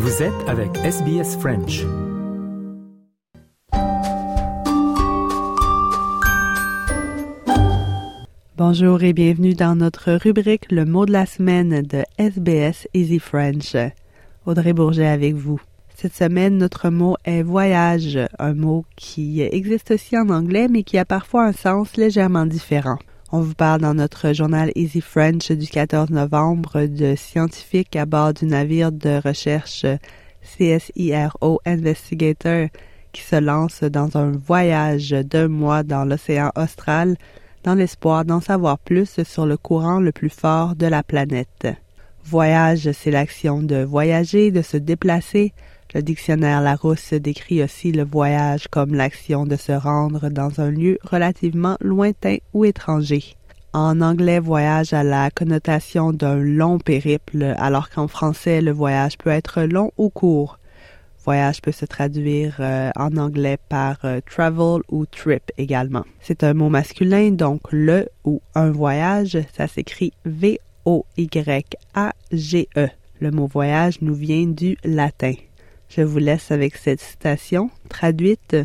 Vous êtes avec SBS French. Bonjour et bienvenue dans notre rubrique Le mot de la semaine de SBS Easy French. Audrey Bourget avec vous. Cette semaine, notre mot est voyage, un mot qui existe aussi en anglais mais qui a parfois un sens légèrement différent. On vous parle dans notre journal Easy French du 14 novembre de scientifiques à bord du navire de recherche CSIRO Investigator qui se lance dans un voyage d'un mois dans l'océan austral dans l'espoir d'en savoir plus sur le courant le plus fort de la planète. Voyage, c'est l'action de voyager, de se déplacer. Le dictionnaire Larousse décrit aussi le voyage comme l'action de se rendre dans un lieu relativement lointain ou étranger. En anglais, voyage a la connotation d'un long périple, alors qu'en français, le voyage peut être long ou court. Voyage peut se traduire euh, en anglais par euh, travel ou trip également. C'est un mot masculin, donc le ou un voyage, ça s'écrit V O-Y-A-G-E. Le mot voyage nous vient du latin. Je vous laisse avec cette citation traduite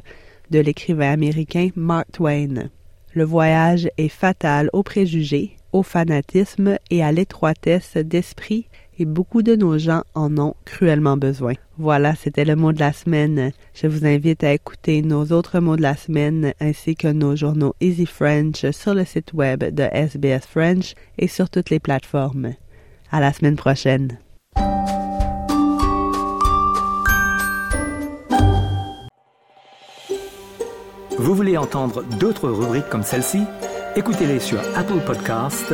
de l'écrivain américain Mark Twain. Le voyage est fatal aux préjugés, au fanatisme et à l'étroitesse d'esprit beaucoup de nos gens en ont cruellement besoin. Voilà, c'était le mot de la semaine. Je vous invite à écouter nos autres mots de la semaine ainsi que nos journaux Easy French sur le site web de SBS French et sur toutes les plateformes. À la semaine prochaine. Vous voulez entendre d'autres rubriques comme celle-ci? Écoutez-les sur Apple Podcasts,